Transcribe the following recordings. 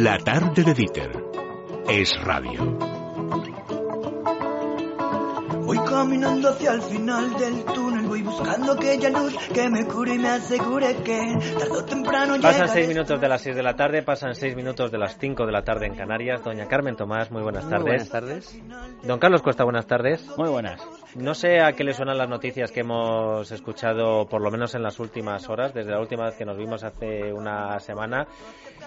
La tarde de Dieter es radio. Voy caminando hacia el final del túnel, voy buscando aquella luz que me cure y me asegure que tarde o temprano Pasan llegaré. seis minutos de las seis de la tarde, pasan seis minutos de las cinco de la tarde en Canarias. Doña Carmen Tomás, muy buenas Muy tardes. buenas tardes. Don Carlos Cuesta, buenas tardes. Muy buenas. No sé a qué le suenan las noticias que hemos escuchado, por lo menos en las últimas horas, desde la última vez que nos vimos hace una semana,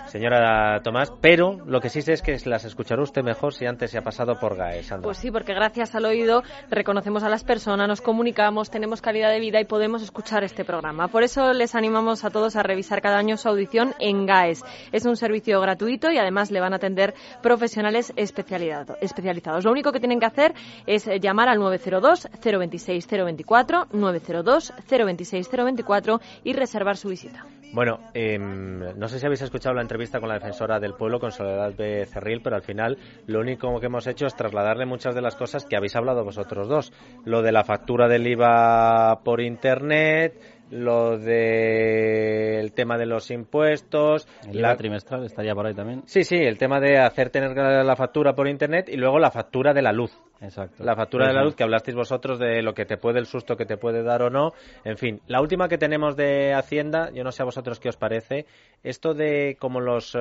señora Tomás, pero lo que sí sé es que las escuchará usted mejor si antes se ha pasado por GAE. Sandra. Pues sí, porque gracias al oído reconocemos a las personas, nos comunicamos, tenemos calidad de vida y podemos escuchar este programa. Por eso les animamos a todos a revisar cada año su audición en GAES. Es un servicio gratuito y además le van a atender profesionales especializado- especializados. Lo único que tienen que hacer es llamar al 902 026 024 902 026 024 y reservar su visita. Bueno, em, no sé si habéis escuchado la entrevista con la defensora del pueblo, con Soledad Becerril, pero al final lo único que hemos hecho es trasladarle muchas de las cosas que habéis hablado vosotros dos. Lo de la factura del IVA por Internet, lo del tema de los impuestos, El la- IVA trimestral estaría por ahí también. Sí, sí, el tema de hacer tener la factura por Internet y luego la factura de la luz. Exacto. La factura de la luz que hablasteis vosotros de lo que te puede, el susto que te puede dar o no. En fin, la última que tenemos de Hacienda, yo no sé a vosotros qué os parece, esto de como los eh,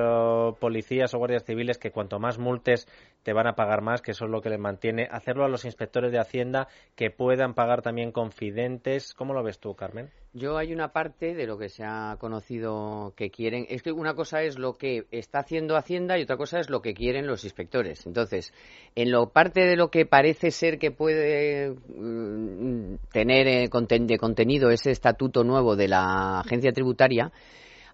policías o guardias civiles que cuanto más multes te van a pagar más, que eso es lo que les mantiene, hacerlo a los inspectores de Hacienda que puedan pagar también confidentes. ¿Cómo lo ves tú, Carmen? Yo hay una parte de lo que se ha conocido que quieren. Es que una cosa es lo que está haciendo Hacienda y otra cosa es lo que quieren los inspectores. Entonces, en lo parte de lo que parece ser que puede mm, tener eh, de contenido ese estatuto nuevo de la agencia tributaria,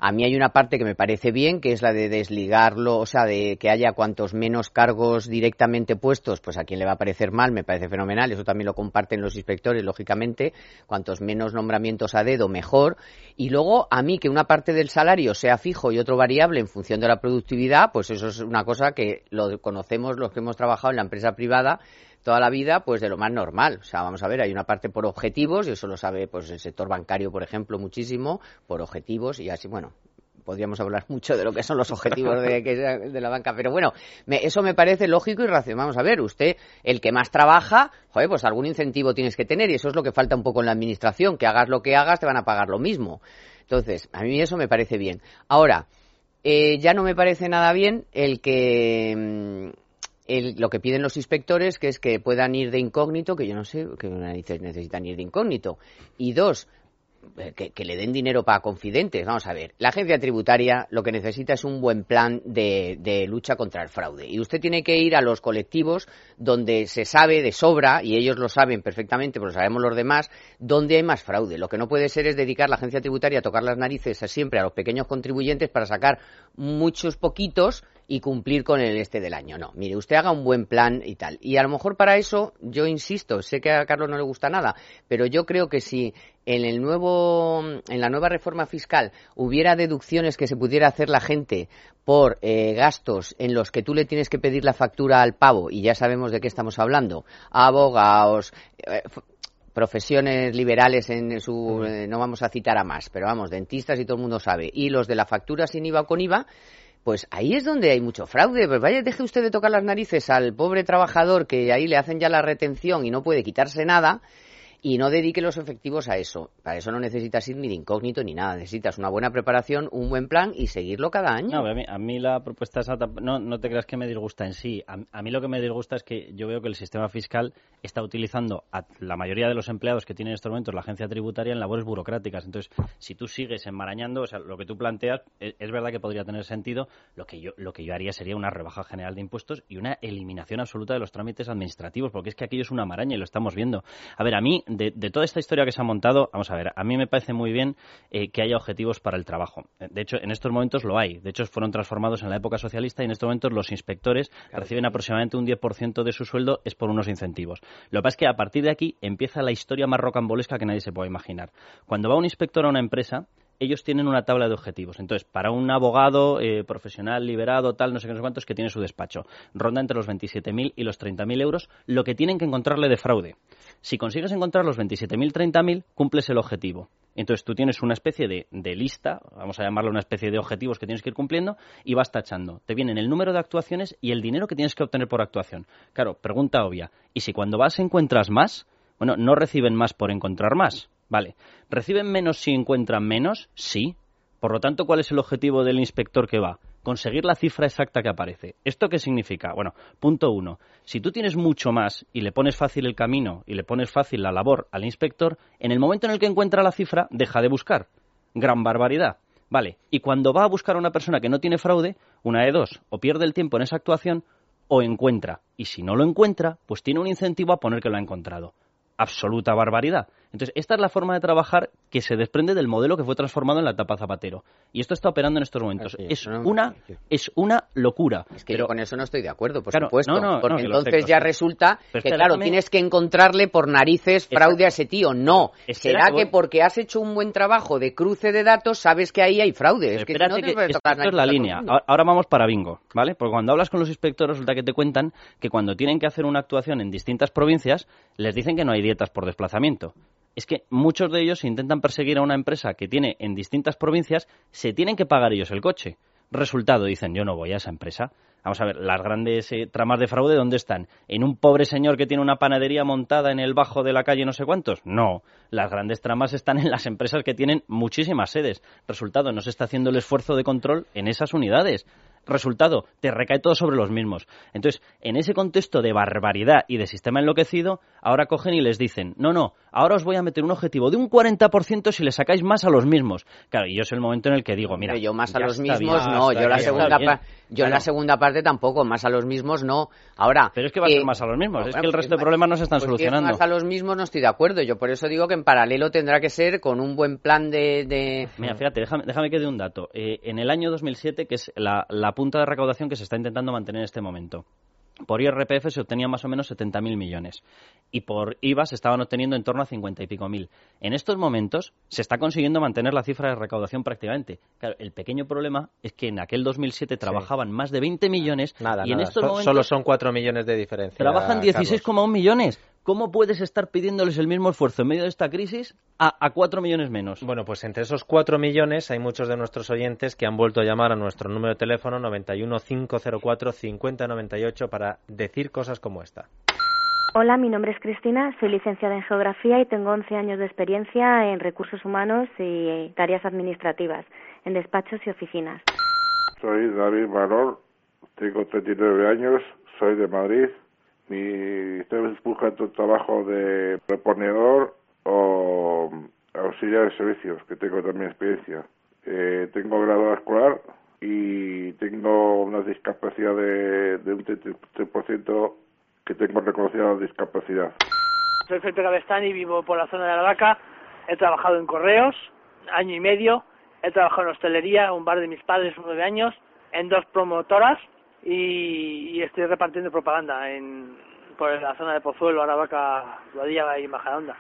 a mí hay una parte que me parece bien, que es la de desligarlo, o sea, de que haya cuantos menos cargos directamente puestos, pues a quien le va a parecer mal, me parece fenomenal. Eso también lo comparten los inspectores, lógicamente. Cuantos menos nombramientos a dedo, mejor. Y luego, a mí, que una parte del salario sea fijo y otro variable en función de la productividad, pues eso es una cosa que lo conocemos los que hemos trabajado en la empresa privada toda la vida, pues de lo más normal. O sea, vamos a ver, hay una parte por objetivos, y eso lo sabe pues el sector bancario, por ejemplo, muchísimo, por objetivos, y así, bueno, podríamos hablar mucho de lo que son los objetivos de, de la banca, pero bueno, me- eso me parece lógico y racional. Vamos a ver, usted, el que más trabaja, joder, pues algún incentivo tienes que tener, y eso es lo que falta un poco en la administración, que hagas lo que hagas, te van a pagar lo mismo. Entonces, a mí eso me parece bien. Ahora, eh, ya no me parece nada bien el que mm, el- lo que piden los inspectores, que es que puedan ir de incógnito, que yo no sé que necesitan ir de incógnito. Y dos, eh, que, le den dinero para confidentes. Vamos a ver, la agencia tributaria lo que necesita es un buen plan de, de lucha contra el fraude. Y usted tiene que ir a los colectivos donde se sabe de sobra, y ellos lo saben perfectamente, pero lo sabemos los demás, donde hay más fraude. Lo que no puede ser es dedicar la agencia tributaria a tocar las narices siempre a los pequeños contribuyentes para sacar muchos poquitos y cumplir con el este del año. No, mire, usted haga un buen plan y tal. Y a lo mejor para eso, yo insisto, sé que a Carlos no le gusta nada, pero yo creo que si en el nuevo, en la nueva reforma fiscal hubiera deducciones que se pudiera hacer la gente por eh, gastos en los que tú le tienes que pedir la factura al pavo, y ya sabemos de qué estamos hablando, abogados, eh, profesiones liberales en su eh, no vamos a citar a más, pero vamos, dentistas y todo el mundo sabe, y los de la factura sin IVA o con IVA, pues ahí es donde hay mucho fraude. Pues vaya, deje usted de tocar las narices al pobre trabajador que ahí le hacen ya la retención y no puede quitarse nada y no dedique los efectivos a eso. Para eso no necesitas ir ni de incógnito ni nada. Necesitas una buena preparación, un buen plan y seguirlo cada año. No, a mí, a mí la propuesta esa, no, no te creas que me disgusta en sí. A, a mí lo que me disgusta es que yo veo que el sistema fiscal está utilizando a la mayoría de los empleados que tiene en estos momentos la agencia tributaria en labores burocráticas. Entonces, si tú sigues enmarañando, o sea, lo que tú planteas es, es verdad que podría tener sentido. Lo que yo lo que yo haría sería una rebaja general de impuestos y una eliminación absoluta de los trámites administrativos, porque es que aquello es una maraña y lo estamos viendo. A ver, a mí de, de toda esta historia que se ha montado, vamos a ver, a mí me parece muy bien eh, que haya objetivos para el trabajo. De hecho, en estos momentos lo hay. De hecho, fueron transformados en la época socialista y en estos momentos los inspectores reciben aproximadamente un 10% de su sueldo es por unos incentivos. Lo que pasa es que a partir de aquí empieza la historia más rocambolesca que nadie se puede imaginar. Cuando va un inspector a una empresa, ellos tienen una tabla de objetivos. Entonces, para un abogado eh, profesional, liberado, tal, no sé qué, no sé cuántos, que tiene su despacho, ronda entre los 27.000 y los 30.000 euros lo que tienen que encontrarle de fraude. Si consigues encontrar los 27.000, 30.000, cumples el objetivo. Entonces tú tienes una especie de, lista, vamos a llamarlo una especie de objetivos que tienes que ir cumpliendo y vas tachando. Te vienen el número de actuaciones y el dinero que tienes que obtener por actuación. Claro, pregunta obvia. ¿Y si cuando vas encuentras más? Bueno, ¿no reciben más por encontrar más? Vale. ¿Reciben menos si encuentran menos? Sí. Por lo tanto, ¿cuál es el objetivo del inspector que va? Conseguir la cifra exacta que aparece. ¿Esto qué significa? Bueno, punto uno. Si tú tienes mucho más y le pones fácil el camino y le pones fácil la labor al inspector, en el momento en el que encuentra la cifra, deja de buscar. Gran barbaridad. Vale. Y cuando va a buscar a una persona que no tiene fraude, una de dos, o pierde el tiempo en esa actuación o encuentra. Y si no lo encuentra, pues tiene un incentivo a poner que lo ha encontrado. Absoluta barbaridad. Entonces, esta es la forma de trabajar que se desprende del modelo que fue transformado en la etapa Zapatero. Y esto está operando en estos momentos. Así es, una, es una locura. Es que Pero- yo con eso no estoy de acuerdo, por Claro, supuesto. no, no, porque sé, entonces ya sé. resulta Pero que, claro, tienes que encontrarle por narices fraude a ese tío. No. Será que porque has hecho un buen trabajo de cruce de datos, sabes que ahí hay fraude. Es que no te que puedes esto, tocar esto es la línea. Ahora vamos para bingo, ¿vale? Porque cuando hablas con los inspectores resulta que te cuentan que cuando tienen que hacer una actuación en distintas provincias les dicen que no hay dietas por desplazamiento. Es que muchos de ellos intentan perseguir a una empresa que tiene en distintas provincias, se tienen que pagar ellos el coche. Resultado, dicen, yo no voy a esa empresa. Vamos a ver, las grandes eh, tramas de fraude, ¿dónde están? ¿En un pobre señor que tiene una panadería montada en el bajo de la calle no sé cuántos? No. Las grandes tramas están en las empresas que tienen muchísimas sedes. Resultado, no se está haciendo el esfuerzo de control en esas unidades. Resultado, te recae todo sobre los mismos. Entonces, en ese contexto de barbaridad y de sistema enloquecido, ahora cogen y les dicen, no, no, ahora os voy a meter un objetivo de un 40% si le sacáis más a los mismos. Claro, y yo es el momento en el que digo, mira, Pero yo más a los mismos bien, no, yo la segunda yo en la Claro. segunda parte tampoco, más a los mismos no. Ahora, Pero es que va a eh, ser más a los mismos, es que el resto de problemas no se están pues solucionando. más a los mismos no estoy de acuerdo. Yo por eso digo que en paralelo tendrá que ser con un buen plan de, de- Mira, fíjate, déjame, déjame que dé un dato. Eh, en el año 2007, que es la, la punta de recaudación que se está intentando mantener en este momento, por IRPF se obtenían más o menos 70.000 millones y por IVA se estaban obteniendo en torno a 50 y pico mil. En estos momentos se está consiguiendo mantener la cifra de recaudación prácticamente. Claro, el pequeño problema es que en aquel 2007 trabajaban más de 20 millones Nada, y en estos So- momentos Solo son 4 millones de diferencia. trabajan Carlos. 16,1 millones. ¿Cómo puedes estar pidiéndoles el mismo esfuerzo en medio de esta crisis a, a 4 millones menos? Bueno, pues entre esos 4 millones hay muchos de nuestros oyentes que han vuelto a llamar a nuestro número de teléfono 91 504 5098 para decir cosas como esta. Hola, mi nombre es Cristina, soy licenciada en Geografía y tengo 11 años de experiencia en recursos humanos y tareas administrativas, en despachos y oficinas. Soy David Valor, tengo 39 años, soy de Madrid. Mi, estoy buscando trabajo de reponedor o auxiliar de servicios, que tengo también experiencia. Eh, tengo grado escolar y tengo una discapacidad de, de un 33% que tengo reconocida la discapacidad. Soy Felipe Gavestani, vivo por la zona de la vaca. He trabajado en correos, año y medio. He trabajado en hostelería, un bar de mis padres, nueve años, en dos promotoras y, y estoy repartiendo propaganda en, por la zona de Pozuelo, Aravaca, Guadilla y Majadahonda.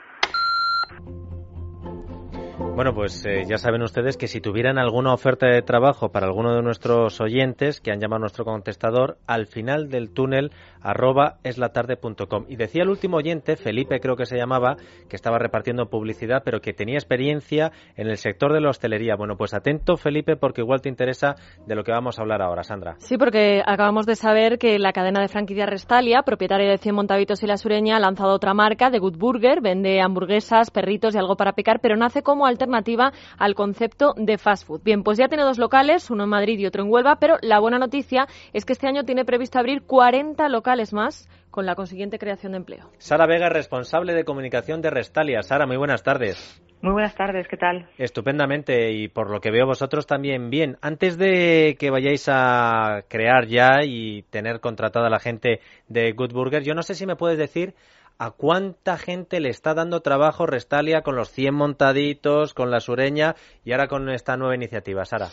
Bueno, pues eh, ya saben ustedes que si tuvieran alguna oferta de trabajo para alguno de nuestros oyentes que han llamado nuestro contestador, al final del túnel arroba eslatarde.com. Y decía el último oyente, Felipe creo que se llamaba, que estaba repartiendo publicidad, pero que tenía experiencia en el sector de la hostelería. Bueno, pues atento Felipe porque igual te interesa de lo que vamos a hablar ahora, Sandra. Sí, porque acabamos de saber que la cadena de franquicias Restalia, propietaria de 100 Montavitos y La Sureña, ha lanzado otra marca, The Good Burger, vende hamburguesas, perritos y algo para picar, pero nace como alternativa al concepto de fast food. Bien, pues ya tiene dos locales, uno en Madrid y otro en Huelva, pero la buena noticia es que este año tiene previsto abrir 40 locales más con la consiguiente creación de empleo. Sara Vega, responsable de comunicación de Restalia. Sara, muy buenas tardes. Muy buenas tardes, ¿qué tal? Estupendamente y por lo que veo vosotros también bien. Antes de que vayáis a crear ya y tener contratada a la gente de Good Burger, yo no sé si me puedes decir a cuánta gente le está dando trabajo Restalia con los 100 montaditos, con la sureña y ahora con esta nueva iniciativa, Sara.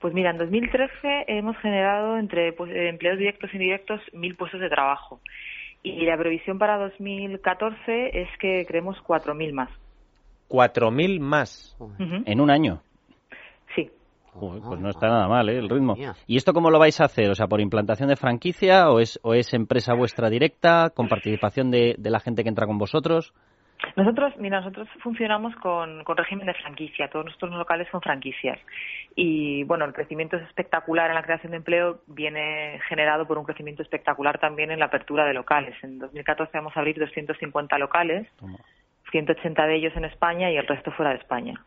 Pues mira, en 2013 hemos generado entre pues, eh, empleos directos e indirectos mil puestos de trabajo. Y la previsión para 2014 es que creemos 4.000 más. 4.000 más. En un año. Pues no está nada mal, ¿eh? El ritmo. ¿Y esto cómo lo vais a hacer? O sea, ¿por implantación de franquicia o es, o es empresa vuestra directa con participación de, de la gente que entra con vosotros? Nosotros, mira, nosotros funcionamos con, con régimen de franquicia. Todos nuestros locales son franquicias. Y bueno, el crecimiento es espectacular en la creación de empleo, viene generado por un crecimiento espectacular también en la apertura de locales. En 2014 vamos a abrir 250 locales, 180 de ellos en España y el resto fuera de España.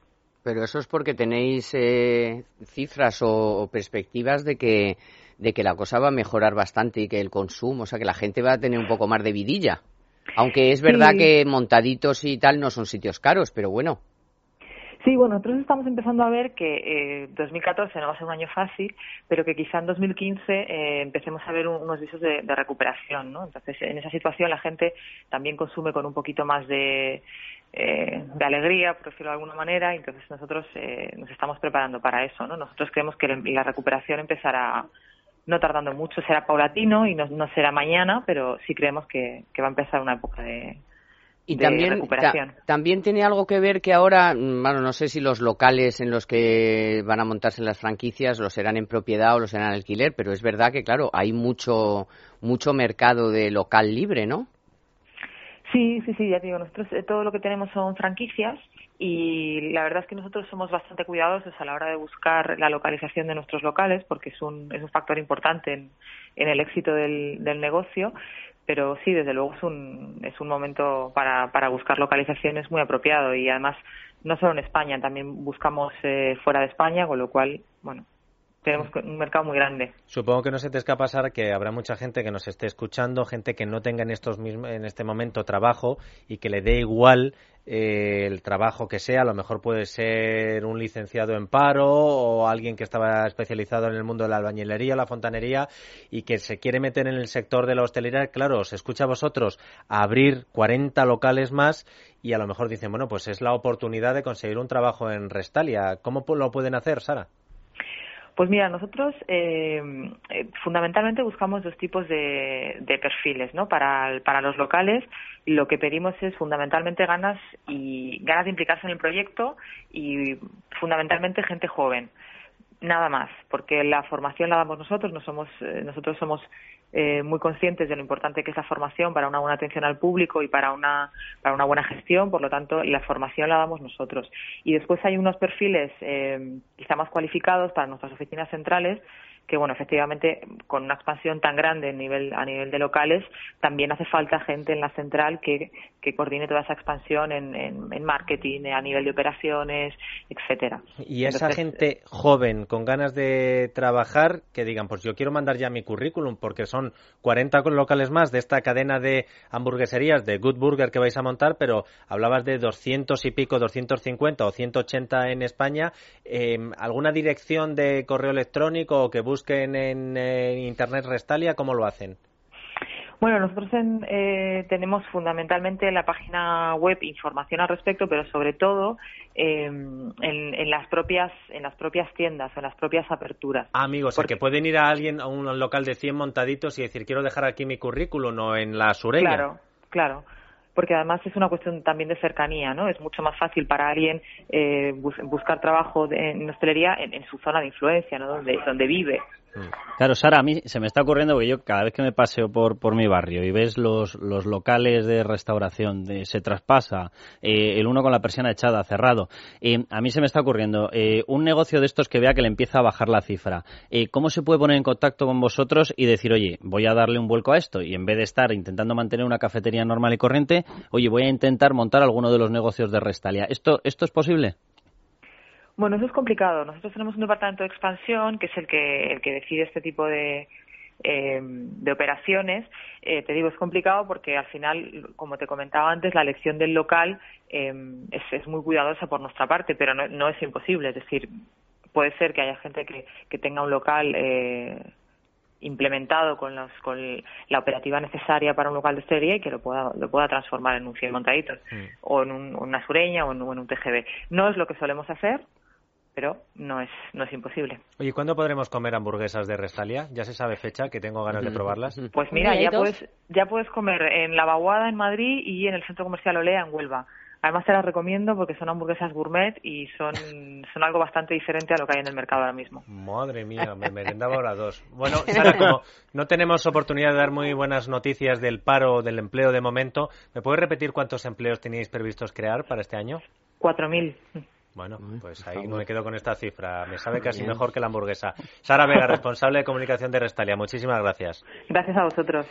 Pero eso es porque tenéis eh, cifras o, perspectivas de que, de que la cosa va a mejorar bastante y que el consumo, o sea, que la gente va a tener un poco más de vidilla. Aunque es verdad que montaditos y tal no son sitios caros, pero bueno. Sí, bueno, nosotros estamos empezando a ver que eh, 2014 no va a ser un año fácil, pero que quizá en 2015 eh, empecemos a ver unos visos de, recuperación, ¿no? Entonces, en esa situación la gente también consume con un poquito más de, eh, de alegría, por decirlo de alguna manera, y entonces nosotros eh, nos estamos preparando para eso, ¿no? Nosotros creemos que la recuperación empezará no tardando mucho, será paulatino y no, no será mañana, pero sí creemos que, va a empezar una época de, y también, recuperación. también tiene algo que ver que ahora, mm, bueno, no sé si los locales en los que van a montarse las franquicias los serán en propiedad o los serán en alquiler, pero es verdad que, claro, hay mucho, mucho mercado de local libre, ¿no? Sí, sí, sí, ya digo, nosotros eh, todo lo que tenemos son franquicias y la verdad es que nosotros somos bastante cuidadosos a la hora de buscar la localización de nuestros locales porque es un, es un factor importante en, en el éxito del, del negocio pero sí, desde luego es un, es un momento para, para buscar localizaciones muy apropiado y además no solo en España, también buscamos eh, fuera de España, con lo cual, bueno, tenemos un mercado muy grande. Supongo que no se te escapa pasar que habrá mucha gente que nos esté escuchando, gente que no tenga en estos en este momento trabajo y que le dé igual eh, el trabajo que sea, a lo mejor puede ser un licenciado en paro o alguien que estaba especializado en el mundo de la albañilería, la fontanería y que se quiere meter en el sector de la hostelería. Claro, os escucha a vosotros abrir 40 locales más y a lo mejor dicen, bueno, pues es la oportunidad de conseguir un trabajo en Restalia. ¿Cómo lo pueden hacer, Sara? Pues mira, nosotros eh, eh, fundamentalmente buscamos dos tipos de, perfiles, ¿no? Para, para los locales lo que pedimos es fundamentalmente ganas y ganas de implicarse en el proyecto y fundamentalmente gente joven nada más, porque la formación la damos nosotros, no somos, eh, nosotros somos eh, muy conscientes de lo importante que es la formación para una buena atención al público y para una, para una buena gestión, por lo tanto, la formación la damos nosotros. Y después hay unos perfiles eh, quizá más cualificados para nuestras oficinas centrales que bueno, efectivamente, con una expansión tan grande a nivel, a nivel de locales, también hace falta gente en la central que, que coordine toda esa expansión en, en, marketing, a nivel de operaciones, etcétera. Y esa gente joven, con ganas de trabajar, que digan, pues yo quiero mandar ya mi currículum, porque son 40 locales más de esta cadena de hamburgueserías de Good Burger que vais a montar, pero hablabas de 200 y pico, 250 o 180 en España. Eh, ¿Alguna dirección de correo electrónico o que busquen en, Internet Restalia, ¿cómo lo hacen? Bueno, nosotros eh, tenemos fundamentalmente en la página web información al respecto, pero sobre todo em, en, las propias en las propias tiendas, en las propias aperturas. Ah, amigos, porque... que pueden ir a alguien a un local de 100 montaditos y decir quiero dejar aquí mi currículum o en la sureña. Claro, claro porque además es una cuestión también de cercanía, ¿no? Es mucho más fácil para alguien eh, buscar trabajo en hostelería en, en, su zona de influencia, ¿no? Donde, donde vive. Claro, Sara, a mí se me está ocurriendo porque yo cada vez que me paseo por, por mi barrio y ves los, los locales de restauración, de, se traspasa, eh, el uno con la persiana echada, cerrado, eh, a mí se me está ocurriendo eh, un negocio de estos que vea que le empieza a bajar la cifra. ¿Cómo se puede poner en contacto con vosotros y decir, oye, voy a darle un vuelco a esto y en vez de estar intentando mantener una cafetería normal y corriente, oye, voy a intentar montar alguno de los negocios de Restalia? ¿Esto, esto es posible? Bueno, eso es complicado. Nosotros tenemos un departamento de expansión que es el que, el que decide este tipo de, eh, de operaciones. Eh, te digo, es complicado porque al final, como te comentaba antes, la elección del local eh, es, es, muy cuidadosa por nuestra parte, pero no, no, es imposible. Es decir, puede ser que haya gente que, que tenga un local eh, implementado con, los, con la operativa necesaria para un local de hostelería y que lo pueda, lo pueda transformar en un 100 montaditos mm. o en una sureña o en, un TGB. No es lo que solemos hacer, pero no es, no es imposible. Oye, ¿cuándo podremos comer hamburguesas de Restalia? ¿Ya se sabe fecha? Que tengo ganas de probarlas. Pues mira, ya puedes, ya puedes comer en La Vaguada, en Madrid, y en el Centro Comercial Olea, en Huelva. Además te las recomiendo porque son hamburguesas gourmet y son, son algo bastante diferente a lo que hay en el mercado ahora mismo. Madre mía, me merendaba ahora dos. Bueno, Sara, como no tenemos oportunidad de dar muy buenas noticias del paro o del empleo de momento, ¿me puedes repetir cuántos empleos teníais previstos crear para este año? 4.000. Bueno, pues ahí me quedo con esta cifra. Me sabe casi mejor que la hamburguesa. Sara Vega, responsable de comunicación de Restalia. Muchísimas gracias. Gracias a vosotros.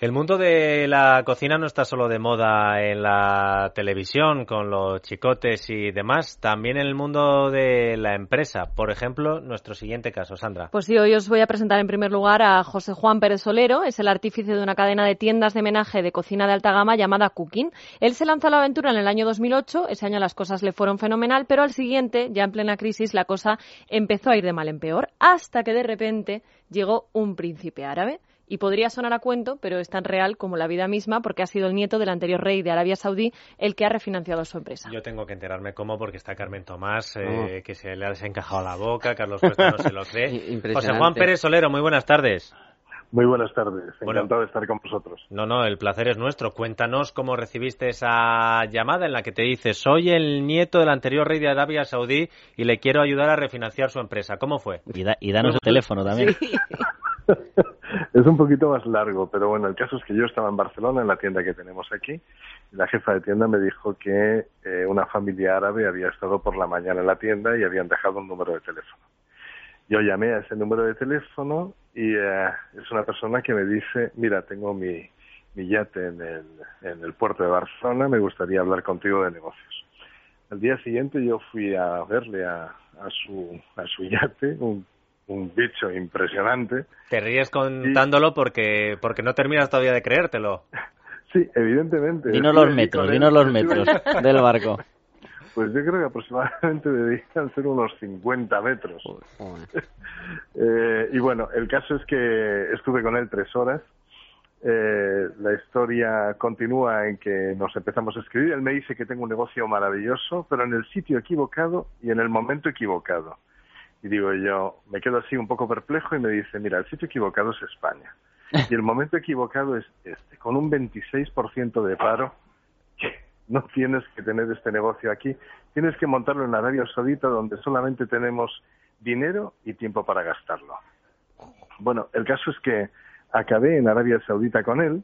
El mundo de la cocina no está solo de moda en la televisión con los chicotes y demás, también en el mundo de la empresa. Por ejemplo, nuestro siguiente caso, Sandra. Pues sí, hoy os voy a presentar en primer lugar a José Juan Pérez Solero, es el artífice de una cadena de tiendas de menaje de cocina de alta gama llamada Cooking. Él se lanzó a la aventura en el año 2008, ese año las cosas le fueron fenomenal, pero al siguiente, ya en plena crisis, la cosa empezó a ir de mal en peor, hasta que de repente llegó un príncipe árabe y podría sonar a cuento, pero es tan real como la vida misma porque ha sido el nieto del anterior rey de Arabia Saudí el que ha refinanciado su empresa. Yo tengo que enterarme cómo porque está Carmen Tomás, eh, oh. que se le ha desencajado la boca, Carlos Cuesta no se lo cree. José Juan Pérez Solero, muy buenas tardes. Muy buenas tardes, encantado de estar con vosotros. No, no, el placer es nuestro. Cuéntanos cómo recibiste esa llamada en la que te dice, soy el nieto del anterior rey de Arabia Saudí y le quiero ayudar a refinanciar su empresa. ¿Cómo fue? Y, danos el teléfono también. es un poquito más largo, pero bueno, el caso es que yo estaba en Barcelona, en la tienda que tenemos aquí, y la jefa de tienda me dijo que eh, una familia árabe había estado por la mañana en la tienda y habían dejado un número de teléfono. Yo llamé a ese número de teléfono y eh, es una persona que me dice, mira, tengo mi, mi yate en el, en el puerto de Barcelona, me gustaría hablar contigo de negocios. Al día siguiente yo fui a verle a, a, su, a su yate, un un bicho impresionante. Te ríes contándolo porque, porque no terminas todavía de creértelo. Sí, evidentemente. Dinos los metros, dinos los metros del barco. Pues yo creo que aproximadamente deberían ser unos 50 metros. eh, y bueno, el caso es que estuve con él tres horas. Eh, la historia continúa en que nos empezamos a escribir. Él me dice que tengo un negocio maravilloso, pero en el sitio equivocado y en el momento equivocado. Y digo yo, me quedo así un poco perplejo y me dice, mira, el sitio equivocado es España. Y el momento equivocado es este, con un 26% de paro, no tienes que tener este negocio aquí, tienes que montarlo en Arabia Saudita donde solamente tenemos dinero y tiempo para gastarlo. Bueno, el caso es que acabé en Arabia Saudita con él,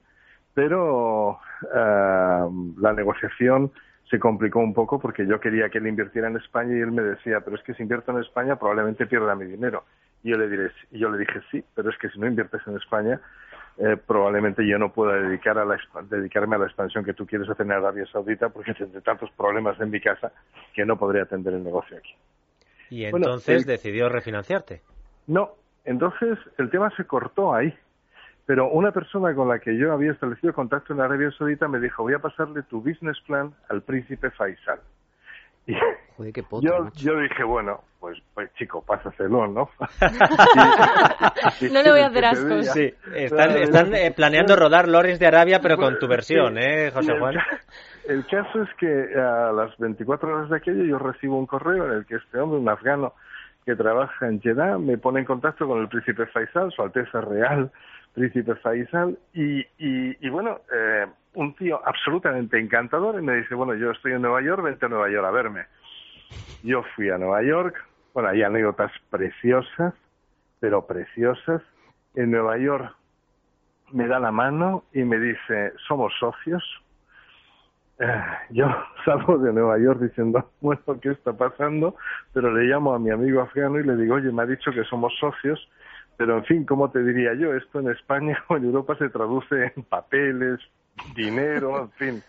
pero eh, la negociación se complicó un poco porque yo quería que él invirtiera en España y él me decía, pero es que si invierto en España probablemente pierda mi dinero. Y yo le, diré, yo le dije, sí, pero es que si no inviertes en España, eh, probablemente yo no pueda dedicar a la, dedicarme a la expansión que tú quieres hacer en Arabia Saudita porque tendré tantos problemas en mi casa que no podría atender el negocio aquí. ¿Y entonces decidió refinanciarte? No, entonces el tema se cortó ahí. Pero una persona con la que yo había establecido contacto en Arabia Saudita me dijo, voy a pasarle tu business plan al príncipe Faisal. Y yo, yo dije, bueno, pues, pues chico, pásaselo, ¿no? no le voy a hacer asco. Sí, están, eh, planeando rodar Lawrence de Arabia, pero con tu versión, ¿eh, José Juan? El, caso es que a las 24 horas de aquello yo recibo un correo en el que este hombre, un afgano que trabaja en Jeddah, me pone en contacto con el príncipe Faisal, su Alteza Real, Príncipe Faisal, y, y, bueno, eh, un tío absolutamente encantador, y me dice, bueno, yo estoy en Nueva York, vente a Nueva York a verme. Yo fui a Nueva York, bueno, hay anécdotas preciosas, pero preciosas. En Nueva York me da la mano y me dice, somos socios. Eh, yo salgo de Nueva York diciendo, bueno, ¿qué está pasando? Pero le llamo a mi amigo afgano y le digo, oye, me ha dicho que somos socios pero en fin, ¿cómo te diría yo? Esto en España o en Europa se traduce en papeles, dinero, en fin.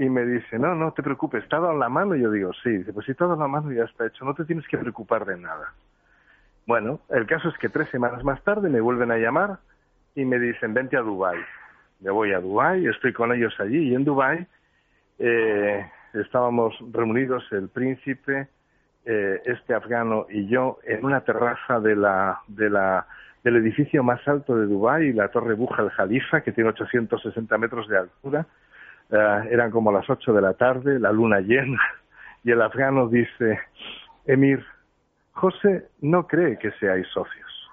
Y me dice, no, no te preocupes, ¿está dado la mano? Y yo digo, sí. Dice, pues si está dado la mano ya está hecho, no te tienes que preocupar de nada. Bueno, el caso es que tres semanas más tarde me vuelven a llamar y me dicen, vente a Dubái. Me voy a Dubái, estoy con ellos allí y en Dubái eh, estábamos reunidos el príncipe, eh, este afgano y yo en una terraza de la, de la, del edificio más alto de Dubái, la Torre Buja al Jalifa, que tiene 860 metros de altura. Eh, eran como las 8 de la tarde, la luna llena, y el afgano dice, Emir, José no cree que seáis socios.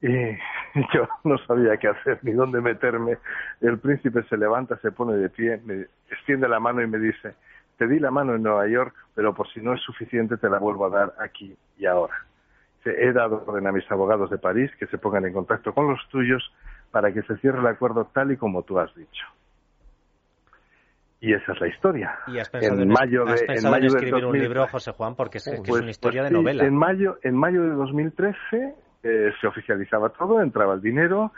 Y yo no sabía qué hacer ni dónde meterme. El príncipe se levanta, se pone de pie, me extiende la mano y me dice, te di la mano en Nueva York, pero por si no es suficiente te la vuelvo a dar aquí y ahora. He dado orden a mis abogados de París que se pongan en contacto con los tuyos para que se cierre el acuerdo tal y como tú has dicho. Y esa es la historia. ¿Y has pensado en, mayo de, en, mayo escribir un libro, José Juan? Porque es, es una historia pues de novela. En mayo, en mayo de 2013 eh, se oficializaba todo, entraba el dinero,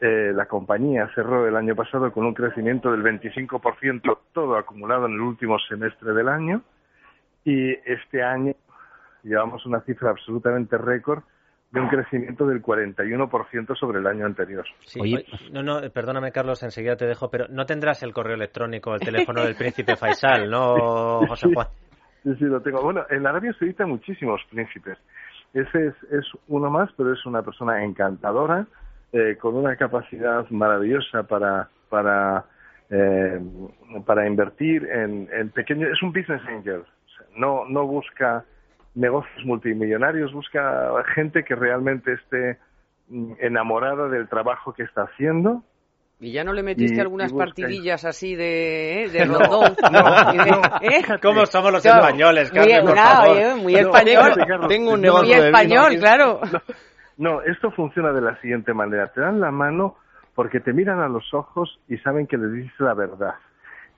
eh, la compañía cerró el año pasado con un crecimiento del 25%, todo acumulado en el último semestre del año, y este año llevamos una cifra absolutamente récord de un crecimiento del 41% sobre el año anterior. no, no, perdóname Carlos, enseguida te dejo, pero no tendrás el correo electrónico, el teléfono del príncipe Faisal, ¿no, José Juan? Sí, sí, lo tengo. Bueno, en Arabia Saudita hay muchísimos príncipes. Ese es, es uno más, pero es una persona encantadora, eh, con una capacidad maravillosa para, para, eh, para invertir en, en pequeños. Es un business angel. no, no busca negocios multimillonarios, busca gente que realmente esté mm, enamorada del trabajo que está haciendo. ¿Y ya no le metiste algunas partidillas así de, ¿eh? de no, ¿eh? ¿Cómo somos los españoles, Carmen, muy, por muy español. Tengo un negocio muy español, claro. No, esto funciona de la siguiente manera. Te dan la mano porque te miran a los ojos y saben que les dices la verdad.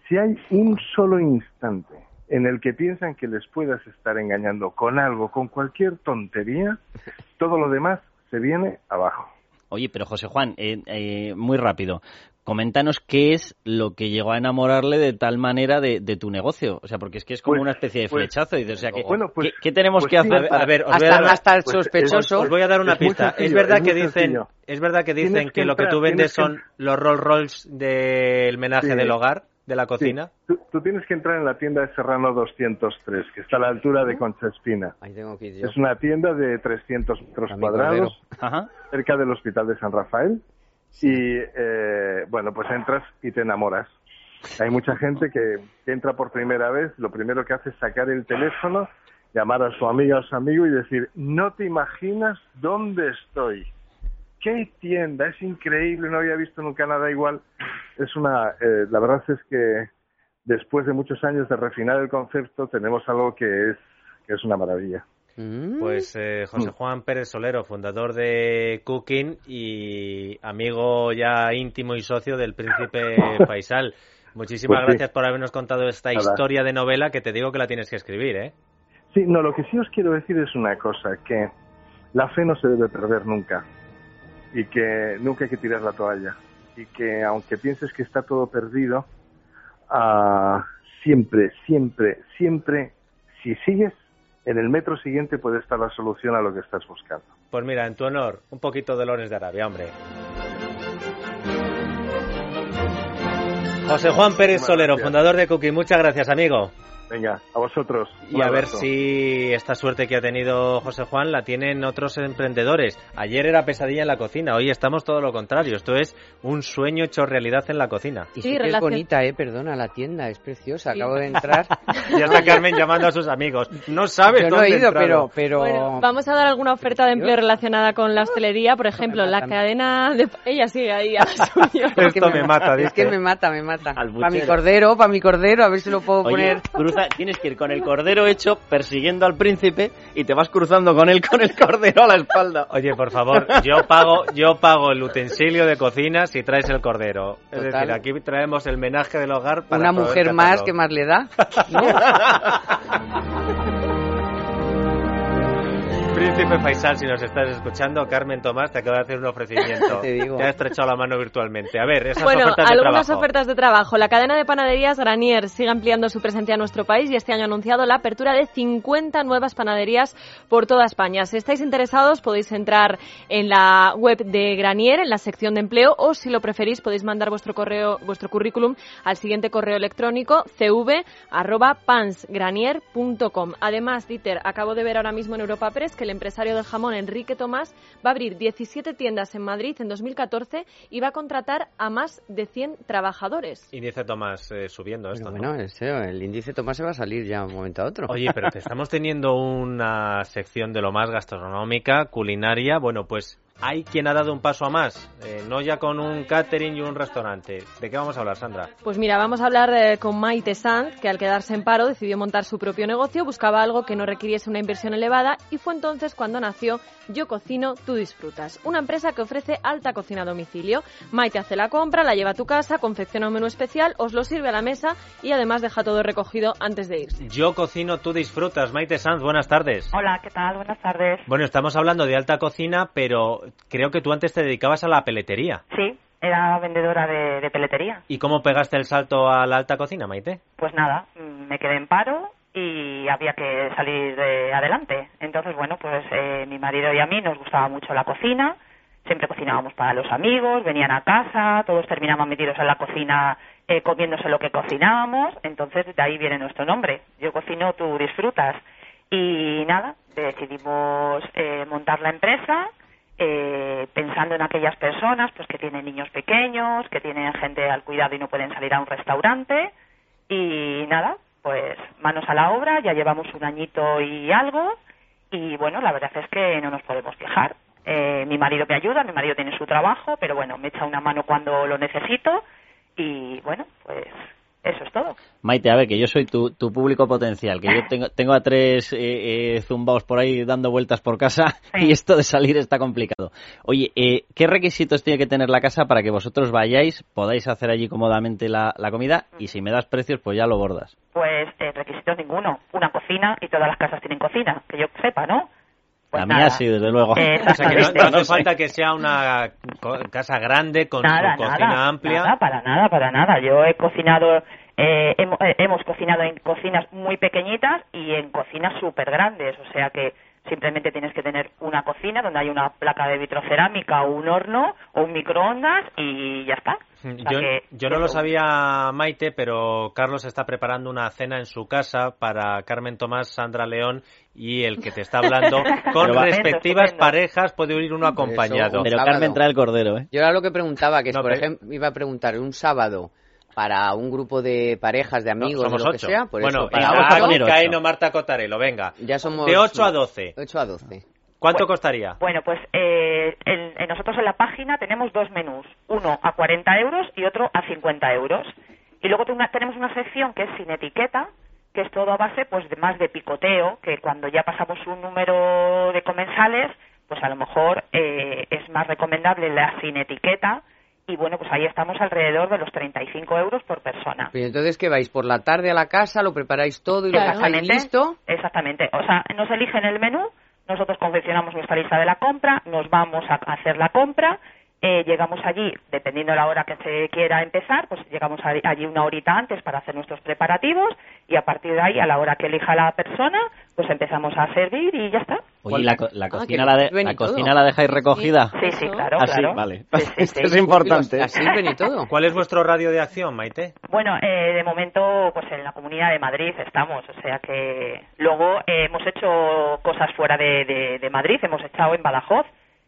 Si hay un solo instante en el que piensan que les puedas estar engañando con algo, con cualquier tontería, todo lo demás se viene abajo. Oye, pero José Juan, eh, eh, muy rápido, coméntanos qué es lo que llegó a enamorarle de tal manera de, tu negocio. O sea, porque es que es como Pues- una especie de pues- flechazo. Y, o sea, que, bueno, pues- ¿qué, qué tenemos pues que sí, hacer? A ver, os voy hasta, a dar, hasta el pues, sospechoso. os voy a dar una Es pista. sencillo, es verdad es que dicen, es verdad que dicen que, lo que tú vendes que- son los Rolls Royce del menaje Sí. del hogar, de la cocina. Sí. Tú, tú tienes que entrar en la tienda de Serrano 203, que está a la altura de Concha Espina. Ahí tengo que ir yo. Es una tienda de 300 metros cuadrados, Ajá. cerca del Hospital de San Rafael. Y eh, bueno, pues entras y te enamoras. Hay mucha gente que, que entra por primera vez, lo primero que hace es sacar el teléfono, llamar a su amiga o su amigo y decir, no te imaginas dónde estoy. ¡Qué tienda! Es increíble, no había visto nunca nada igual. Es una, eh, la verdad es que después de muchos años de refinar el concepto, tenemos algo que es, que es una maravilla. Mm. Pues eh, Mm. José Juan Pérez Solero, fundador de Cooking y amigo ya íntimo y socio del príncipe Faisal. Muchísimas Pues sí. gracias por habernos contado esta Nada. historia de novela que te digo que la tienes que escribir, ¿eh? Sí, no, lo que sí os quiero decir es una cosa, que la fe no se debe perder nunca y que nunca hay que tirar la toalla y que aunque pienses que está todo perdido, ah, siempre, siempre, siempre, si sigues, en el metro siguiente puede estar la solución a lo que estás buscando. Pues mira, en tu honor, un poquito de Lones de Arabia, hombre. José Juan Pérez Solero, fundador de Cooking, muchas gracias, amigo. Venga, a vosotros. Y a ver si esta suerte que ha tenido José Juan la tienen otros emprendedores. Ayer era pesadilla en la cocina, hoy estamos todo lo contrario. Esto es un sueño hecho realidad en la cocina. Y Sí, sí que es bonita, eh, perdona, la tienda es preciosa. Sí. Acabo de entrar. Ya está Carmen llamando a sus amigos. No sabes Yo no dónde he ido, pero, pero Bueno, vamos a dar alguna oferta de empleo relacionada con la hostelería. Por ejemplo, la cadena de... Ella sigue ahí a suyo. Esto me mata, Es que dice. me mata, me mata. Para mi cordero, para mi cordero, a ver si lo puedo Oye, poner. cruza, tienes que ir con el cordero hecho persiguiendo al príncipe y te vas cruzando con él con el cordero a la espalda. Oye, por favor, yo pago, yo pago el utensilio de cocina si traes el cordero. Es Total. decir, aquí traemos el menaje del hogar para Una mujer más, que más le da? Príncipe Faisal, si nos estás escuchando, Carmen Tomás te acaba de hacer un ofrecimiento. Te digo. ha estrechado la mano virtualmente. A ver, esas Bueno, ofertas de algunas trabajo. ofertas de trabajo. La cadena de panaderías Granier sigue ampliando su presencia en nuestro país y este año ha anunciado la apertura de 50 nuevas panaderías por toda España. Si estáis interesados, podéis entrar en la web de Granier, en la sección de empleo, o si lo preferís, podéis mandar vuestro correo, vuestro currículum al siguiente correo electrónico cv@pansgranier.com. Además, Dieter, acabo de ver ahora mismo en Europa Press que el empresario del jamón Enrique Tomás va a abrir 17 tiendas en Madrid en 2014 y va a contratar a más de 100 trabajadores. Índice Tomás eh, subiendo esto, Pero ¿no? bueno, en serio, el índice Tomás se va a salir ya un momento a otro. Oye, pero que estamos teniendo una sección de lo más gastronómica, culinaria. Bueno, pues hay quien ha dado un paso a más, eh, no ya con un catering y un restaurante. ¿De qué vamos a hablar, Sandra? Pues mira, vamos a hablar eh, con Maite Sanz, que al quedarse en paro decidió montar su propio negocio, buscaba algo que no requiriese una inversión elevada y fue entonces cuando nació Yo Cocino, Tú Disfrutas, una empresa que ofrece alta cocina a domicilio. Maite hace la compra, la lleva a tu casa, confecciona un menú especial, os lo sirve a la mesa y además deja todo recogido antes de irse. Yo Cocino, Tú Disfrutas. Maite Sanz, buenas tardes. Hola, ¿qué tal? Buenas tardes. Bueno, estamos hablando de alta cocina, pero creo que tú antes te dedicabas a la peletería. Sí, era vendedora de, de peletería. ¿Y cómo pegaste el salto a la alta cocina, Maite? Pues nada, me quedé en paro y había que salir de adelante. Entonces, bueno, pues eh, mi marido y a mí nos gustaba mucho la cocina. Siempre cocinábamos para los amigos, venían a casa, todos terminaban metidos en la cocina eh, comiéndose lo que cocinábamos. Entonces, de ahí viene nuestro nombre. Yo cocino, tú disfrutas. Y nada, decidimos eh, montar la empresa eh, pensando en aquellas personas pues que tienen niños pequeños, que tienen gente al cuidado y no pueden salir a un restaurante. Y nada, pues manos a la obra, ya llevamos un añito y algo. Y bueno, la verdad es que no nos podemos quejar. Eh, mi marido me ayuda, mi marido tiene su trabajo, pero bueno, me echa una mano cuando lo necesito. Y bueno, pues eso es todo. Maite, a ver, que yo soy tu, tu público potencial, que yo tengo, tengo a tres eh, eh, zumbaos por ahí dando vueltas por casa y esto de salir está complicado. Oye, eh, ¿qué requisitos tiene que tener la casa para que vosotros vayáis, podáis hacer allí cómodamente la, la comida y si me das precios, pues ya lo bordas? Pues eh, requisitos ninguno. Una cocina y todas las casas tienen cocina, que yo sepa, ¿no? Pues la nada. mía sí, desde luego. Eh, O sea, que no, no hace falta que sea una co- casa grande con nada, su cocina nada, amplia. Nada, para nada, para nada. Yo he cocinado, eh, eh, hemos cocinado en cocinas muy pequeñitas y en cocinas súper grandes. O sea que simplemente tienes que tener una cocina donde hay una placa de vitrocerámica o un horno o un microondas y ya está. O sea Yo, que- yo no lo sabía, Maite, pero Carlos está preparando una cena en su casa para Carmen Tomás, Sandra León y el que te está hablando con Pero respectivas parejas. Puede ir uno acompañado. Pero sábado. Carmen trae el cordero, ¿eh? Yo era lo que preguntaba, que es, No, por pero- ejemplo, iba a preguntar un sábado para un grupo de parejas, de No, amigos, somos de lo ocho. que sea. Por bueno, eso, para. Caíno, Marta Cotarelo, venga. ya somos De 8 a 12. 8 a 12. ¿Cuánto costaría? Bueno, pues eh, en- en nosotros en la página tenemos dos menús, uno a 40 euros y otro a 50 euros. Y luego ten- tenemos una sección que es sin etiqueta, que es todo a base pues de más de picoteo, que cuando ya pasamos un número de comensales, pues a lo mejor eh, es más recomendable la sin etiqueta. Y bueno, pues ahí estamos alrededor de los 35 euros por persona. Pero entonces, ¿qué vais? ¿Por la tarde a la casa? ¿Lo preparáis todo y lo dejáis listo? Exactamente. O sea, nos eligen el menú, nosotros confeccionamos nuestra lista de la compra, nos vamos a hacer la compra, eh, llegamos allí, dependiendo de la hora que se quiera empezar, pues llegamos allí una horita antes para hacer nuestros preparativos y a partir de ahí, a la hora que elija la persona, pues empezamos a servir y ya está. Oye, ¿la, la Ah, cocina, la, de- la cocina la dejáis recogida? Sí, sí, claro, Ah, sí, claro. vale. Sí, sí, Esto sí. es importante. Así ven y todo. ¿Cuál es vuestro radio de acción, Maite? Bueno, eh, de momento, pues en la Comunidad de Madrid estamos, o sea que luego eh, hemos hecho cosas fuera de, de- de Madrid, hemos estado en Badajoz.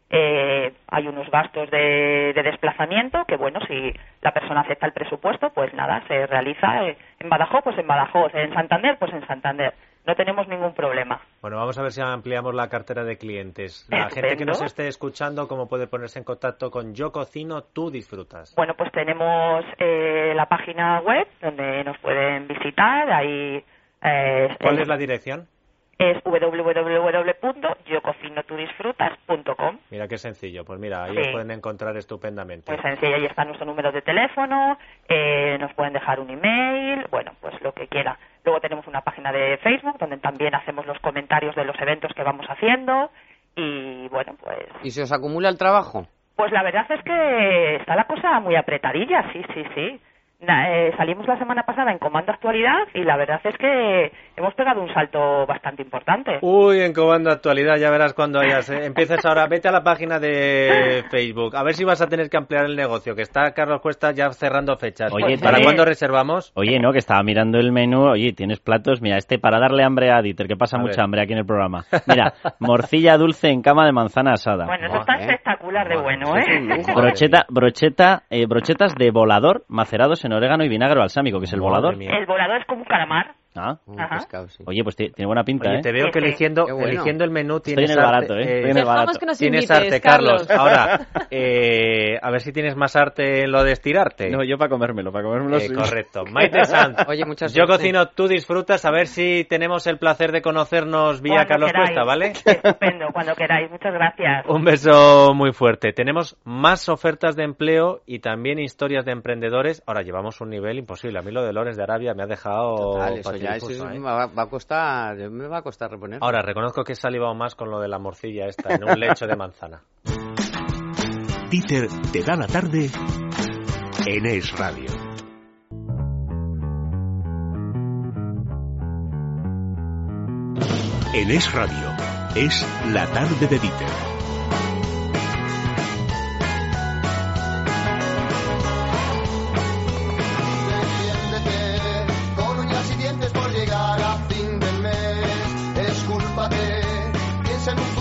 Eh, hay unos gastos de, de desplazamiento que, bueno, si la persona acepta el presupuesto, pues nada, se realiza eh, en Badajoz, pues en Badajoz, en Santander, pues en Santander. No tenemos ningún problema. Bueno, vamos a ver si ampliamos la cartera de clientes. La gente que nos esté escuchando, ¿cómo puede ponerse en contacto con Yo Cocino, Tú Disfrutas? Bueno, pues tenemos eh, la página web donde nos pueden visitar. Ahí eh, ¿Cuál eh, es la dirección? Es www.yococinotudisfrutas.com. Mira qué sencillo. Pues mira, ahí Sí. os pueden encontrar estupendamente. Muy sencillo, ahí está nuestro número de teléfono, eh, nos pueden dejar un email, bueno, pues lo que quiera. Luego tenemos una página de Facebook donde también hacemos los comentarios de los eventos que vamos haciendo y bueno, pues ¿Y se os acumula el trabajo? pues la verdad es que está la cosa muy apretadilla, sí, sí, sí. Na- eh, salimos la semana pasada en Comando Actualidad y la verdad es que hemos pegado un salto bastante importante. Uy, en Comando Actualidad, ya verás cuando hayas. eh, Empieces ahora, vete a la página de Facebook. A ver si vas a tener que ampliar el negocio, que está Carlos Cuesta ya cerrando fechas. Oye, ¿Para cuándo reservamos? Oye, no, que estaba mirando el menú. Oye, tienes platos. Mira, este para darle hambre a Dieter, que pasa A mucha ver. hambre aquí en el programa. Mira, morcilla dulce en cama de manzana asada. Bueno, eso está Joder. espectacular de bueno, ¿eh? Brocheta, brocheta, eh, brochetas de volador macerados en orégano y vinagre balsámico, que es el volador. mía. El volador es como un calamar. Ah, pescado, sí. oye, pues ti- tiene buena pinta, Oye, ¿eh? te veo que eligiendo, bueno. eligiendo el menú Estoy tienes en el arte, barato, ¿eh? Estoy en el Dejamos barato. que nos Tienes invites, arte, Carlos. Carlos. Ahora, eh, a ver si tienes más arte en lo de estirarte. No, yo para comérmelo, para comérmelo Eh, sí. correcto. Maite Sanz. Oye, muchas Yo cocino, tú disfrutas. A ver si tenemos el placer de conocernos vía Cuando Carlos queráis. Cuesta, ¿vale? Estupendo, cuando queráis. Muchas gracias. Un beso muy fuerte. Tenemos más ofertas de empleo y también historias de emprendedores. Ahora llevamos un nivel imposible. A mí lo de Lores de Arabia me ha dejado Total, eso ¿eh? va, va a costar, me va a costar reponer. Ahora, reconozco que he salivado más con lo de la morcilla esta en un lecho de manzana. Dieter te da la tarde en Es Radio. En Es Radio es la tarde de Dieter.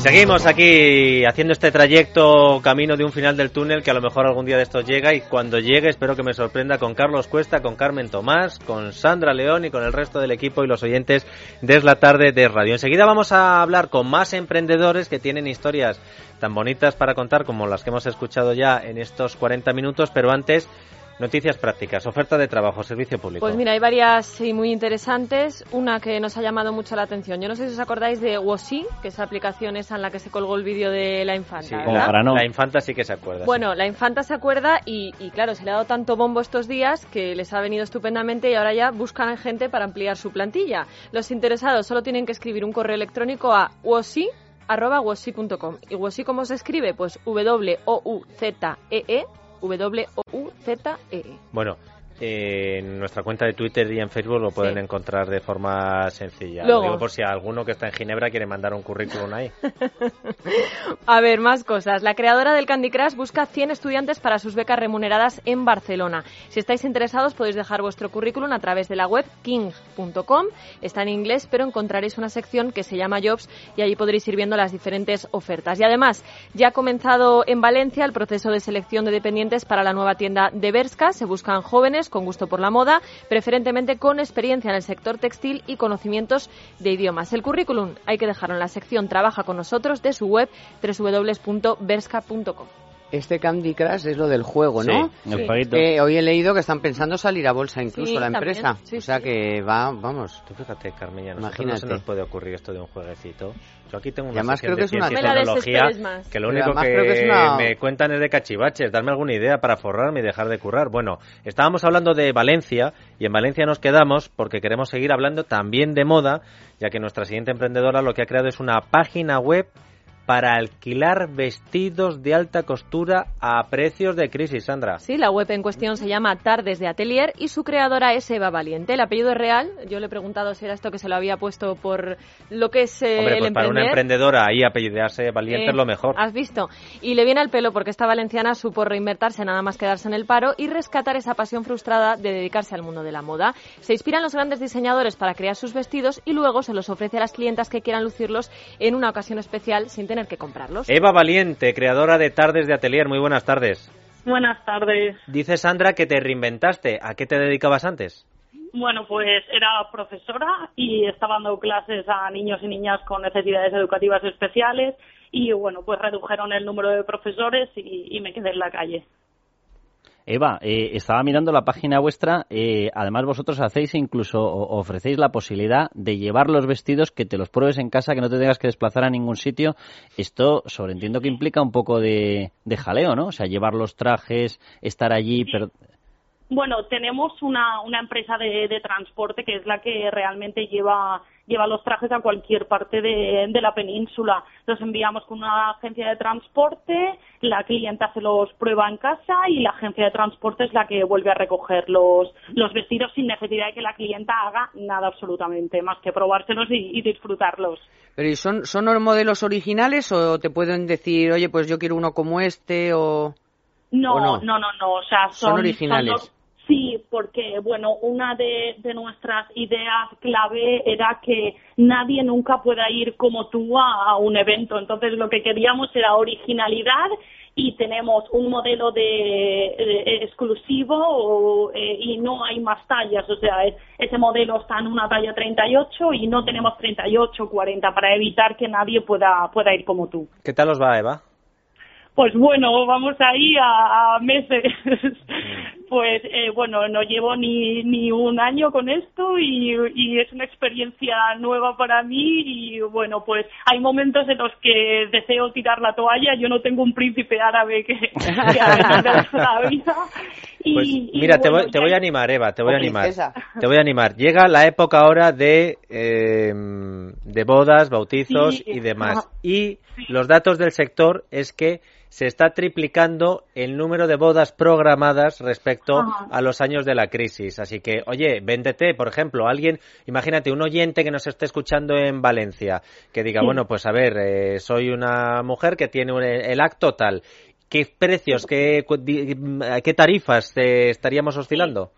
Seguimos aquí haciendo este trayecto camino de un final del túnel que a lo mejor algún día de estos llega y cuando llegue espero que me sorprenda con Carlos Cuesta, con Carmen Tomás, con Sandra León y con el resto del equipo y los oyentes de la tarde de radio. Enseguida vamos a hablar con más emprendedores que tienen historias tan bonitas para contar como las que hemos escuchado ya en estos 40 minutos, pero antes noticias prácticas, oferta de trabajo, servicio público. Pues mira, hay varias sí, muy interesantes. Una que nos ha llamado mucho la atención. Yo no sé si os acordáis de Wosi, que es la aplicación esa en la que se colgó el vídeo de la infanta. Sí, ¿verdad? la, la infanta sí que se acuerda. sí. Bueno, la infanta se acuerda y, y, claro, se le ha dado tanto bombo estos días que les ha venido estupendamente y ahora ya buscan gente para ampliar su plantilla. Los interesados solo tienen que escribir un correo electrónico a wosi arroba wosi.com. ¿Y wosi cómo se escribe? Pues W-O-U-Z-E-E, W-O-U-Z-E-E. Bueno, eh, en nuestra cuenta de Twitter y en Facebook lo pueden Sí. encontrar de forma sencilla. Lo Luego. digo por si alguno que está en Ginebra quiere mandar un currículum ahí. A ver, más cosas. La creadora del Candy Crush busca 100 estudiantes para sus becas remuneradas en Barcelona. Si estáis interesados, podéis dejar vuestro currículum a través de la web king.com. Está en inglés, pero encontraréis una sección que se llama Jobs y allí podréis ir viendo las diferentes ofertas. Y además, ya ha comenzado en Valencia el proceso de selección de dependientes para la nueva tienda de Berska. Se buscan jóvenes con gusto por la moda, preferentemente con experiencia en el sector textil y conocimientos de idiomas. El currículum hay que dejarlo en la sección Trabaja con nosotros de su web www.berska.com. Este Candy Crush es lo del juego, ¿no? Sí, el jueguito. Hoy he leído que están pensando salir a bolsa incluso Sí, la también. empresa. Sí, o sea sí. que va, vamos. Tú fíjate, Carmen, a nosotros no se Imagínate. nos puede ocurrir esto de un jueguecito. Aquí tengo una además creo que de es una- tecnología que lo único además que, una- me cuentan es de cachivaches. Darme alguna idea para forrarme y dejar de currar. Bueno, estábamos hablando de Valencia y en Valencia nos quedamos porque queremos seguir hablando también de moda, ya que nuestra siguiente emprendedora lo que ha creado es una página web para alquilar vestidos de alta costura a precios de crisis, Sandra. Sí, la web en cuestión se llama Tardes de Atelier y su creadora es Eva Valiente. El apellido es real. Yo le he preguntado si era esto que se lo había puesto por lo que es eh, Hombre, el pues para una emprendedora ahí apellidarse valiente Eh, es lo mejor. Has visto. Y le viene al pelo porque esta valenciana supo reinvertirse nada más quedarse en el paro y rescatar esa pasión frustrada de dedicarse al mundo de la moda. Se inspiran los grandes diseñadores para crear sus vestidos y luego se los ofrece a las clientas que quieran lucirlos en una ocasión especial sin tener que comprarlos. Eva Valiente, creadora de Tardes de Atelier. Muy buenas tardes. Buenas tardes. Dice Sandra que te reinventaste. ¿A qué te dedicabas antes? Bueno, pues era profesora y estaba dando clases a niños y niñas con necesidades educativas especiales y bueno, pues redujeron el número de profesores y, y me quedé en la calle. Eva, eh, estaba mirando la página vuestra. eh, además, vosotros hacéis incluso ofrecéis la posibilidad de llevar los vestidos que te los pruebes en casa, que no te tengas que desplazar a ningún sitio. Esto, sobreentiendo que implica un poco de, de jaleo, ¿no? O sea, llevar los trajes, estar allí. Pero... Bueno, tenemos una, una empresa de, de transporte que es la que realmente lleva, lleva los trajes a cualquier parte de, de la península. Los enviamos con una agencia de transporte, la clienta se los prueba en casa y la agencia de transporte es la que vuelve a recoger los, los vestidos sin necesidad de que la clienta haga nada absolutamente, más que probárselos y, y disfrutarlos. Pero ¿y son, son los modelos originales o te pueden decir, oye, pues yo quiero uno como este o...? No, ¿O no? no, no, no, o sea, Son son, originales. los- sí, porque, bueno, una de, de nuestras ideas clave era que nadie nunca pueda ir como tú a, a un evento. Entonces, lo que queríamos era originalidad y tenemos un modelo de, de- exclusivo o, eh, y no hay más tallas, o sea, es- ese modelo está en una talla 38 y no tenemos 38 40 para evitar que nadie pueda pueda ir como tú. ¿Qué tal os va, Eva? Pues bueno, vamos ahí a, a meses. Pues eh, bueno, no llevo ni, ni un año con esto y, y es una experiencia nueva para mí y bueno, pues hay momentos en los que deseo tirar la toalla. Yo no tengo un príncipe árabe que, que la vida. Y, Pues y mira, te, bueno, voy, te voy a animar, Eva, te voy a animar. princesa. Te voy a animar. Llega la época ahora de, eh, de bodas, bautizos Sí. y demás. Ajá. Y los datos del sector es que se está triplicando el número de bodas programadas respecto Ajá. a los años de la crisis. Así que, oye, véndete, por ejemplo, alguien, imagínate, un oyente que nos esté escuchando en Valencia, que diga, Sí. bueno, pues a ver, eh, soy una mujer que tiene un- el acto tal. ¿Qué precios, qué, qué tarifas eh, estaríamos oscilando?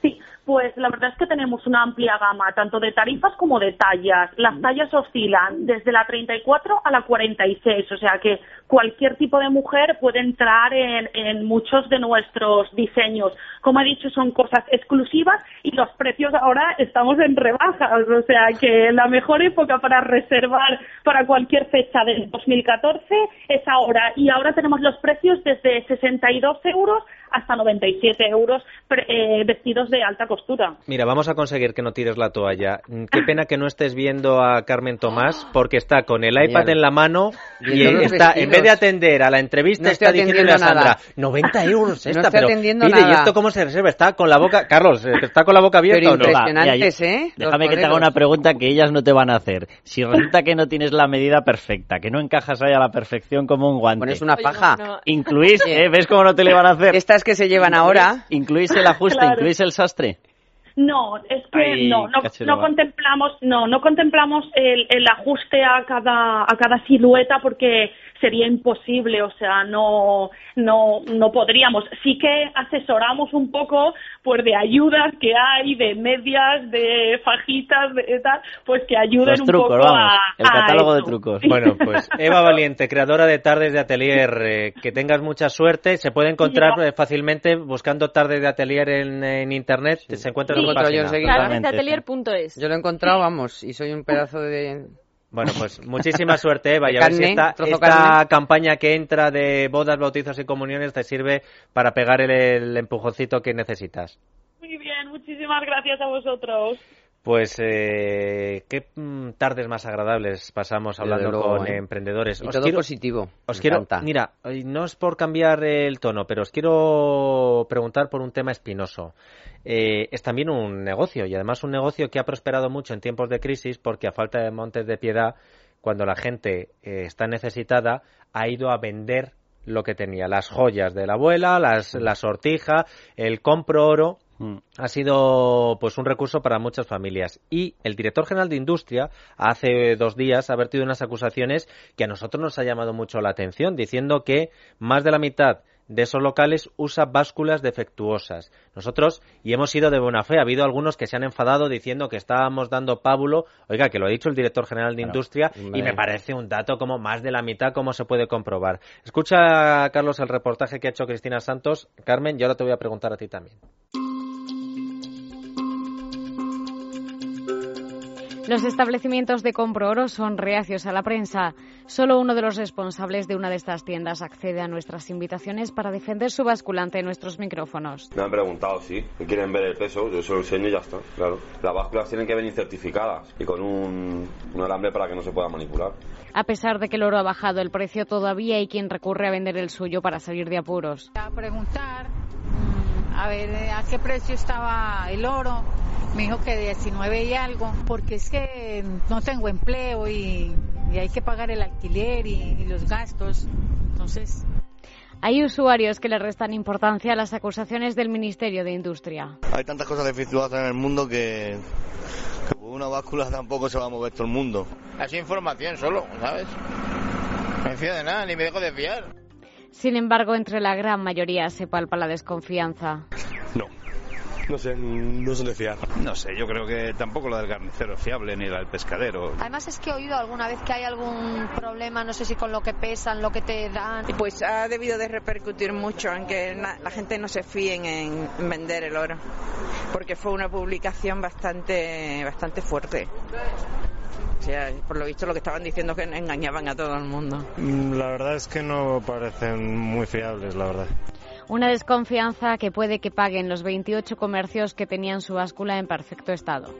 Sí, pues la verdad es que tenemos una amplia gama, tanto de tarifas como de tallas. Las tallas oscilan desde la 34 a la 46, o sea que cualquier tipo de mujer puede entrar en, en muchos de nuestros diseños. Como he dicho, son cosas exclusivas y los precios ahora estamos en rebajas, o sea que la mejor época para reservar para cualquier fecha del 2014 es ahora. Y ahora tenemos los precios desde 62 euros hasta 97 euros pre- eh, vestidos de alta costura. Mira, vamos a conseguir que no tires la toalla. Qué pena que no estés viendo a Carmen Tomás porque está con el iPad en la mano y está, en vez de atender a la entrevista, No está diciéndole a Sandra, nada. 90 euros No esta, estoy pero atendiendo pide, ¿y nada. esto cómo se reserva? Está con la boca, Carlos, ¿está con la boca abierta Pero o no? impresionantes, Mira, yo- ¿eh? Los Déjame que te haga una pregunta que ellas no te van a hacer. Si resulta que no tienes la medida perfecta, que no encajas ahí a la perfección como un guante. Pones una paja. Incluís, ¿eh? ¿Ves cómo no te le van a hacer? Estas que se llevan ahora. Incluís el ajuste, Claro. incluís el sastre. No, es que no, no, contemplamos, no, no contemplamos el, el ajuste a cada, a cada silueta porque sería imposible, o sea, no, no, no podríamos. Sí que asesoramos un poco, pues, de ayudas que hay, de medias, de fajitas, de tal, pues que ayuden Los un trucos, poco vamos. a, El a catálogo de trucos. Bueno, pues Eva Valiente, creadora de tardes de atelier, eh, que tengas mucha suerte. Se puede encontrar fácilmente buscando tardes de atelier en, en internet. Se encuentra Sí. Encuentro yo enseguida. Lo he encontrado, vamos, y soy un pedazo de... Bueno, pues muchísima suerte, Eva. De Y a ver si esta, campaña que entra de bodas, bautizos y comuniones te sirve para pegar el, el empujoncito que necesitas. Muy bien, muchísimas gracias a vosotros. Pues eh, qué mm, tardes más agradables pasamos hablando luego, con ¿eh? emprendedores. Y todo positivo, Os me quiero, encanta. mira, eh, no es por cambiar el tono, pero os quiero preguntar por un tema espinoso. Eh, es también un negocio y además un negocio que ha prosperado mucho en tiempos de crisis porque a falta de montes de piedad, cuando la gente eh, está necesitada, ha ido a vender lo que tenía, las joyas de la abuela, las, la sortija, el compro oro, ha sido pues un recurso para muchas familias y el director general de industria hace dos días ha vertido unas acusaciones que a nosotros nos ha llamado mucho la atención diciendo que más de la mitad de esos locales usa básculas defectuosas. Nosotros, y hemos sido de buena fe, ha habido algunos que se han enfadado diciendo que estábamos dando pábulo. Oiga, que lo ha dicho el director general de Industria y me parece un dato como más de la mitad, como se puede comprobar. Escucha, Carlos, el reportaje que ha hecho Cristina Santos. Carmen, y ahora te voy a preguntar a ti también. Los establecimientos de compro oro son reacios a la prensa. Solo uno de los responsables de una de estas tiendas accede a nuestras invitaciones para defender su basculante en nuestros micrófonos. Me han preguntado, sí, que quieren ver el peso, yo se lo enseño y ya está, claro. Las básculas tienen que venir certificadas y con un, un alambre para que no se pueda manipular. A pesar de que el oro ha bajado el precio, todavía hay quien recurre a vender el suyo para salir de apuros. a preguntar a ver eh, a qué precio estaba el oro. Me dijo que 19 y algo, porque es que no tengo empleo y, y hay que pagar el alquiler y, y los gastos. Entonces, Hay usuarios que le restan importancia a las acusaciones del Ministerio de Industria. Hay tantas cosas defectuosas en el mundo que, que por una báscula tampoco se va a mover todo el mundo. Es información solo, ¿sabes? No me fío de nada, ni me dejo de fiar. Sin embargo, entre la gran mayoría se palpa la desconfianza. no sé, no se le fiar. No sé, yo creo que tampoco la del carnicero es fiable ni la del pescadero. Además es que he oído alguna vez que hay algún problema, no sé si con lo que pesan, lo que te dan. Pues ha debido de repercutir mucho en que la gente no se fíen en, en vender el oro, porque fue una publicación bastante, bastante fuerte. O sea, por lo visto lo que estaban diciendo es que engañaban a todo el mundo. Mm, La verdad es que no parecen muy fiables, la verdad. Una desconfianza que puede que paguen los 28 comercios que tenían su báscula en perfecto estado.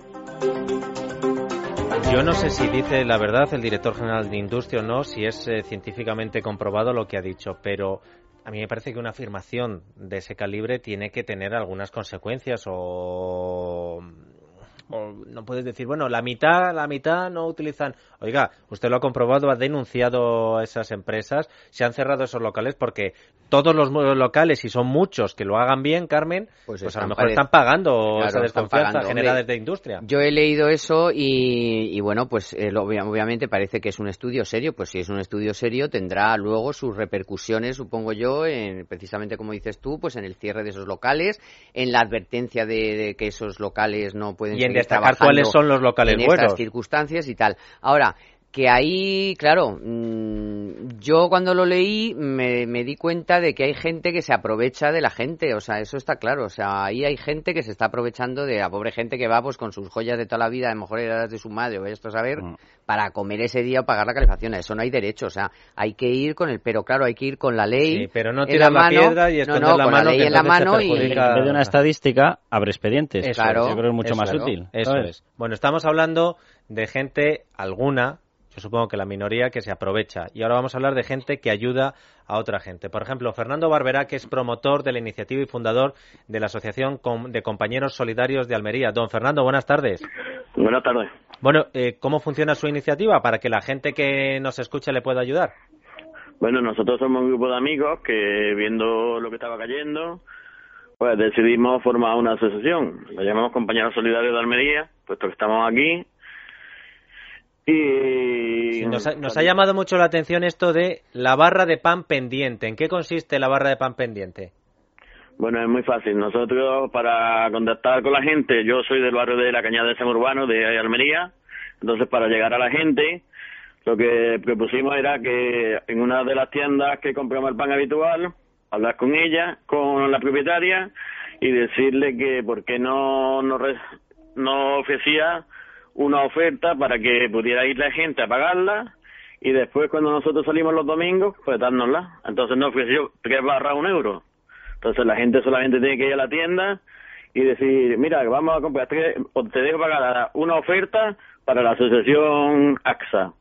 Yo no sé si dice la verdad el director general de Industria o no, si es eh, científicamente comprobado lo que ha dicho, pero a mí me parece que una afirmación de ese calibre tiene que tener algunas consecuencias o o no puedes decir, bueno, la mitad, la mitad no utilizan. Oiga, usted lo ha comprobado, ha denunciado a esas empresas, se han cerrado esos locales porque todos los locales, y son muchos que lo hagan bien, Carmen, pues, a lo mejor pare- están pagando Claro, esa desconfianza pagando, generada desde industria. Yo he leído eso y, y bueno, pues eh, lo- obviamente parece que es un estudio serio. Pues si es un estudio serio tendrá luego sus repercusiones, supongo yo, en, precisamente como dices tú, pues en el cierre de esos locales, en la advertencia de, de que esos locales no pueden Y en seguir destacar cuáles son los locales en buenos. estas circunstancias y tal. Ahora, que ahí, claro, mm, yo cuando lo leí me, me di cuenta de que hay gente que se aprovecha de la gente, o sea, eso está claro, o sea, ahí hay gente que se está aprovechando de la pobre gente que va pues con sus joyas de toda la vida, a lo mejor heredadas de su madre o esto a saber, para comer ese día o pagar la calefacción, a eso no hay derecho, o sea, hay que ir con el, pero claro, hay que ir con la ley. Sí, pero no tirar la mano, piedra y no, esconder no, la con mano, la ley en la mano y En vez de una estadística, abre expedientes. Eso Yo es. creo que es mucho Eso más útil. Eso ¿sabes? es. Bueno, estamos hablando de gente, alguna, supongo que la minoría, que se aprovecha. Y ahora vamos a hablar de gente que ayuda a otra gente. Por ejemplo, Fernando Barberá, que es promotor de la iniciativa y fundador de la Asociación de Compañeros Solidarios de Almería. Don Fernando, buenas tardes. Buenas tardes. Bueno, eh, ¿cómo funciona su iniciativa para que la gente que nos escuche le pueda ayudar? Bueno, nosotros somos un grupo de amigos que viendo lo que estaba cayendo, pues decidimos formar una asociación. La llamamos Compañeros Solidarios de Almería, puesto que estamos aquí. Y Nos ha, nos ha llamado mucho la atención esto de la barra de pan pendiente. ¿En qué consiste la barra de pan pendiente? bueno, es muy fácil. Nosotros para contactar con la gente, yo soy del barrio de la Cañada de San Urbano de Almería, entonces para llegar a la gente, lo que propusimos era que en una de las tiendas que compramos el pan habitual, hablar con ella, con la propietaria y decirle que por qué no, no ofrecía una oferta para que pudiera ir la gente a pagarla y después cuando nosotros salimos los domingos, pues dárnosla. Entonces nos ofreció tres barras un euro. Entonces la gente solamente tiene que ir a la tienda y decir, mira, vamos a comprar tres, o te dejo pagar una oferta para la asociación AXA.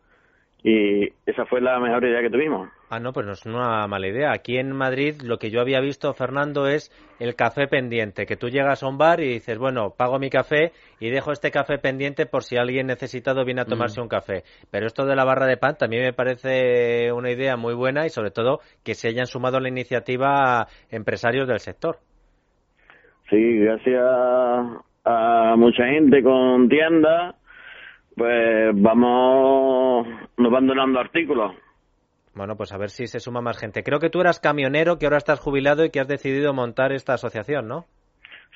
Y esa fue la mejor idea que tuvimos. Ah, no, pues no es una mala idea. Aquí en Madrid lo que yo había visto, Fernando, es el café pendiente, que tú llegas a un bar y dices, bueno, pago mi café y dejo este café pendiente por si alguien necesitado viene a tomarse Mm. un café. Pero esto de la barra de pan también me parece una idea muy buena y sobre todo que se hayan sumado a la iniciativa empresarios del sector. Sí, gracias a mucha gente con tiendas, pues vamos, nos van donando artículos. Bueno, pues a ver si se suma más gente. Creo que tú eras camionero, que ahora estás jubilado y que has decidido montar esta asociación, ¿no?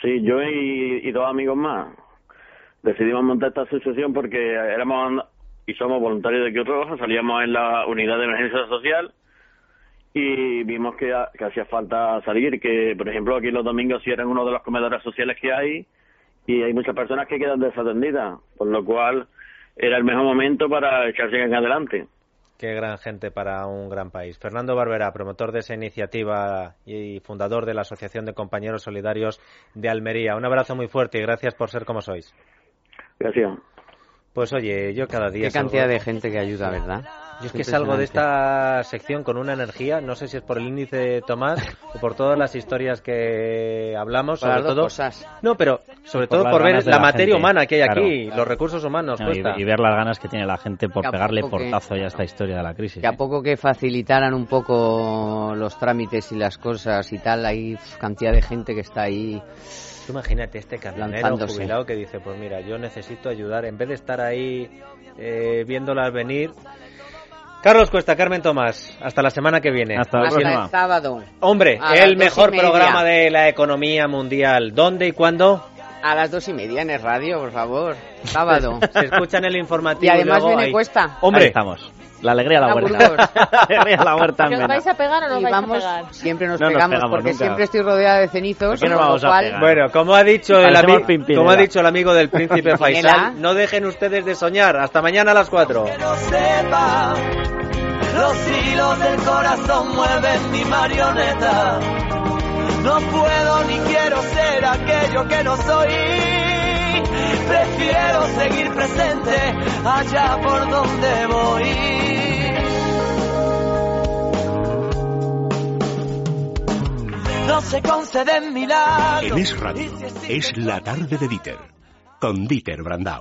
Sí, yo y, dos amigos más decidimos montar esta asociación porque éramos y somos voluntarios de Cruz Roja, salíamos en la unidad de emergencia social y vimos que, hacía falta salir, que por ejemplo aquí los domingos eran uno de los comedores sociales que hay y hay muchas personas que quedan desatendidas, por lo cual era el mejor momento para echarse en adelante. Qué gran gente para un gran país. Fernando Barbera, promotor de esa iniciativa y fundador de la Asociación de Compañeros Solidarios de Almería. Un abrazo muy fuerte y gracias por ser como sois. Gracias. Pues oye, yo cada día... Qué salgo- cantidad de gente que ayuda, ¿verdad? Yo es que salgo de esta sección con una energía, no sé si es por el índice de Tomás o por todas las historias que hablamos, Por sobre todo... cosas. No, pero sobre Por todo por ver la, la materia gente, humana que hay claro. aquí, los recursos humanos. No, y, cuesta. y ver las ganas que tiene la gente por pegarle poco que- portazo ya a esta historia de la crisis. Que a poco que facilitaran un poco los trámites y las cosas y tal, hay cantidad de gente que está ahí. Tú imagínate este camionero jubilado que dice, pues mira, yo necesito ayudar, en vez de estar ahí eh, viéndolas venir, Carlos Cuesta, Carmen Tomás, hasta la semana que viene. Hasta la Hasta próxima. el sábado. Hombre, A el mejor programa de la economía mundial. ¿Dónde y cuándo? A las dos y media en el radio, por favor. Sábado. Se escucha en el informativo. Y además luego viene ahí. cuesta. Hombre, Ahí estamos. La alegría a la huerta. La alegría a la huerta en ¿Que os Mena. vais a pegar o no vais vamos, a pegar? siempre nos No nos pegamos, pegamos porque nunca. siempre estoy rodeada de cenizos. ¿Por qué no con lo vamos a cual- pegar? Bueno, como ha dicho el, Parecemos ami- Pimpinela. como ha dicho el amigo del príncipe. Faisal, no dejen ustedes de soñar. Hasta mañana a las 4. no sepa. Los hilos del corazón mueven mi marioneta. No puedo ni quiero ser aquello que no soy. Prefiero seguir presente allá por donde voy. No se conceden milagros. En Es Radio es la tarde de Dieter, con Dieter Brandau.